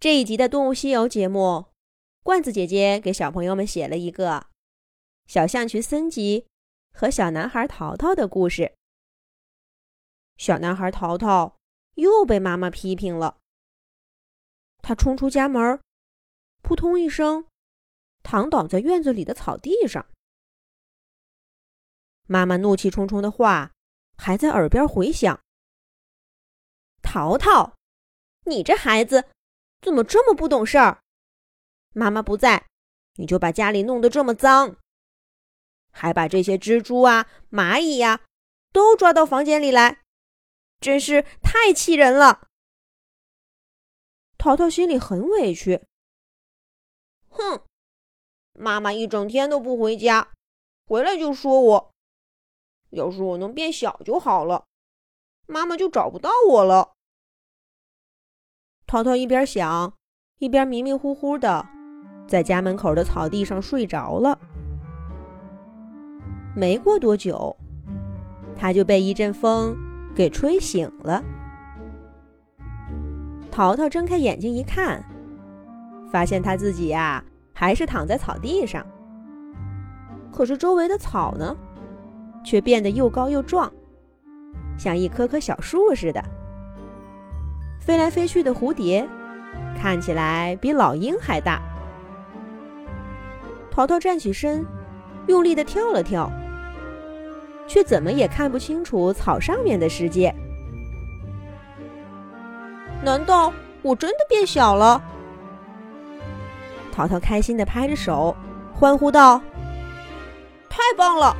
这一集的《动物西游》节目，罐子姐姐给小朋友们写了一个小象群森吉和小男孩淘淘的故事。小男孩淘淘又被妈妈批评了，他冲出家门，扑通一声，躺倒在院子里的草地上。妈妈怒气冲冲的话还在耳边回响：“淘淘，你这孩子！”怎么这么不懂事儿？妈妈不在，你就把家里弄得这么脏，还把这些蜘蛛啊、蚂蚁呀都抓到房间里来，真是太气人了。淘淘心里很委屈。哼，妈妈一整天都不回家，回来就说我。要是我能变小就好了，妈妈就找不到我了。淘淘一边想，一边迷迷糊糊的在家门口的草地上睡着了。没过多久，他就被一阵风给吹醒了。淘淘睁开眼睛一看，发现他自己呀还是躺在草地上，可是周围的草呢，却变得又高又壮，像一棵棵小树似的。飞来飞去的蝴蝶，看起来比老鹰还大。淘淘站起身，用力的跳了跳，却怎么也看不清楚草上面的世界。难道我真的变小了？淘淘开心的拍着手，欢呼道：“太棒了！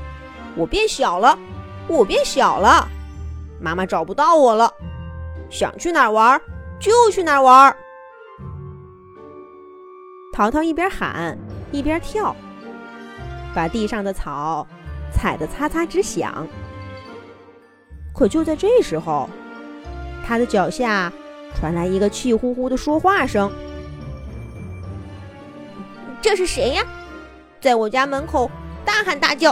我变小了，我变小了！妈妈找不到我了。”想去哪儿玩就去哪儿玩。淘淘一边喊一边跳，把地上的草踩得擦擦直响。可就在这时候，他的脚下传来一个气呼呼的说话声：“这是谁呀？在我家门口大喊大叫！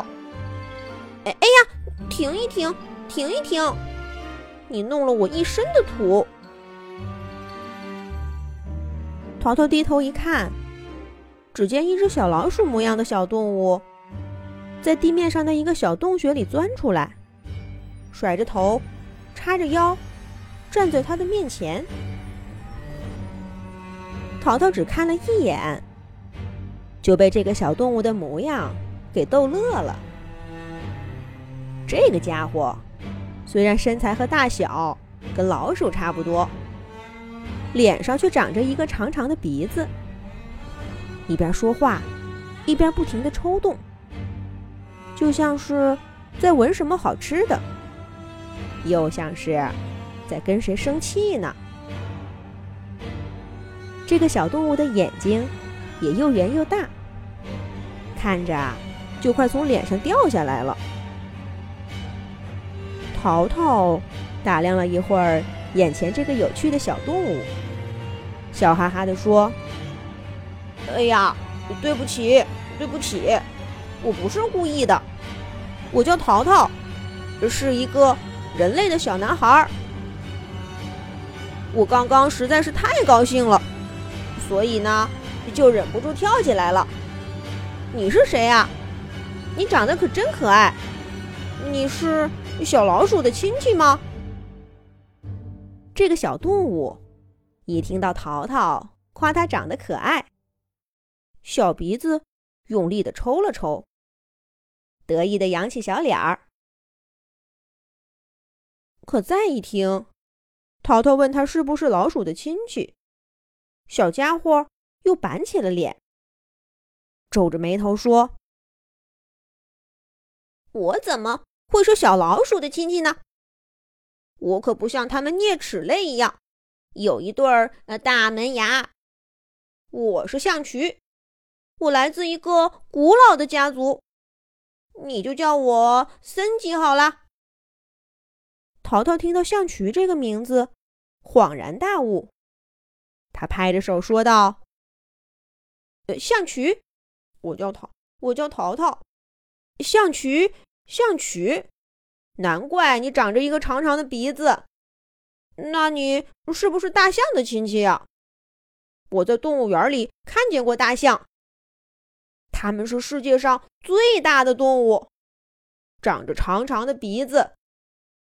哎哎呀，停一停，停一停！”你弄了我一身的土。淘淘低头一看，只见一只小老鼠模样的小动物，在地面上的一个小洞穴里钻出来，甩着头，叉着腰，站在他的面前。淘淘只看了一眼，就被这个小动物的模样给逗乐了。这个家伙。虽然身材和大小跟老鼠差不多，脸上却长着一个长长的鼻子，一边说话，一边不停地抽动，就像是在闻什么好吃的，又像是在跟谁生气呢。这个小动物的眼睛也又圆又大，看着就快从脸上掉下来了。淘淘打量了一会儿眼前这个有趣的小动物，笑哈哈地说：“哎呀，对不起，对不起，我不是故意的。我叫淘淘，是一个人类的小男孩。我刚刚实在是太高兴了，所以呢，就忍不住跳起来了。你是谁呀？你长得可真可爱。你是？”小老鼠的亲戚吗？这个小动物一听到淘淘夸它长得可爱，小鼻子用力的抽了抽，得意的扬起小脸儿。可再一听，淘淘问他是不是老鼠的亲戚，小家伙又板起了脸，皱着眉头说：“我怎么？”会是小老鼠的亲戚呢？我可不像他们啮齿类一样，有一对儿呃大门牙。我是象渠，我来自一个古老的家族，你就叫我森吉好了。淘淘听到象渠这个名字，恍然大悟，他拍着手说道：“呃，象渠，我叫淘，我叫淘淘，象渠。”象渠，难怪你长着一个长长的鼻子。那你是不是大象的亲戚呀？我在动物园里看见过大象，它们是世界上最大的动物，长着长长的鼻子，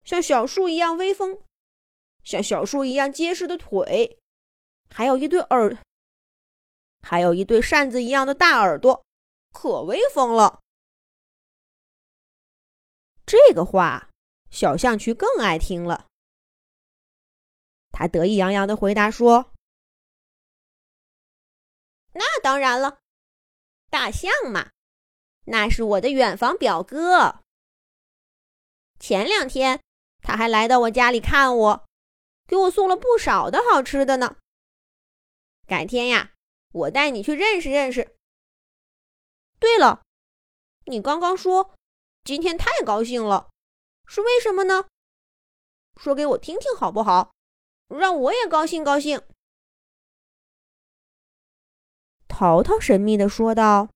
像小树一样威风，像小树一样结实的腿，还有一对耳，还有一对扇子一样的大耳朵，可威风了。这个话，小象群更爱听了。他得意洋洋的回答说。那当然了，大象嘛，那是我的远房表哥。前两天他还来到我家里看我，给我送了不少的好吃的呢。改天呀，我带你去认识认识。对了，你刚刚说今天太高兴了，是为什么呢？说给我听听好不好？让我也高兴高兴。淘淘神秘的说道：“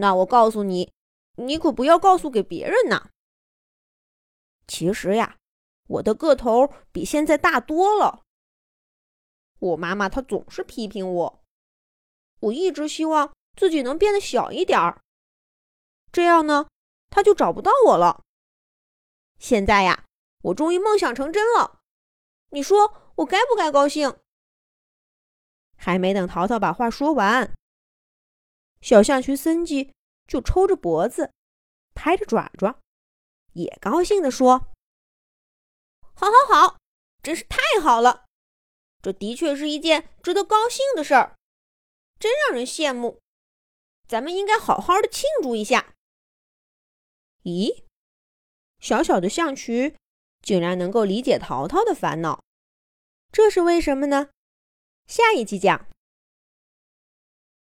那我告诉你，你可不要告诉给别人呐。其实呀，我的个头比现在大多了。我妈妈她总是批评我，我一直希望自己能变得小一点儿，这样呢，他就找不到我了。现在呀，我终于梦想成真了。你说我该不该高兴？”还没等淘淘把话说完，小象群森吉就抽着脖子，拍着爪爪，也高兴地说：“好，好，好，真是太好了！这的确是一件值得高兴的事儿，真让人羡慕。咱们应该好好的庆祝一下。”咦，小小的象渠竟然能够理解淘淘的烦恼，这是为什么呢？下一集讲。